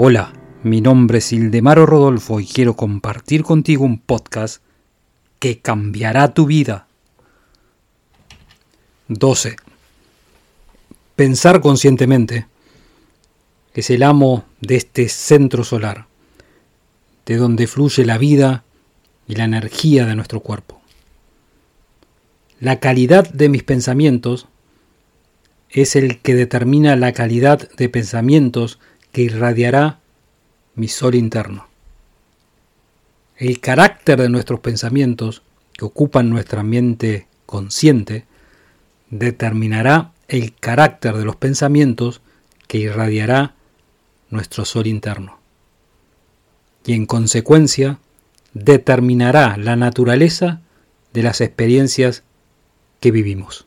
Hola, mi nombre es Ildemaro Rodolfo y quiero compartir contigo un podcast que cambiará tu vida. 12. Pensar conscientemente es el amo de este centro solar, de donde fluye la vida y la energía de nuestro cuerpo. La calidad de mis pensamientos es el que determina la calidad de pensamientos que irradiará mi sol interno. El carácter de nuestros pensamientos que ocupan nuestra mente consciente determinará el carácter de los pensamientos que irradiará nuestro sol interno. Y en consecuencia determinará la naturaleza de las experiencias que vivimos.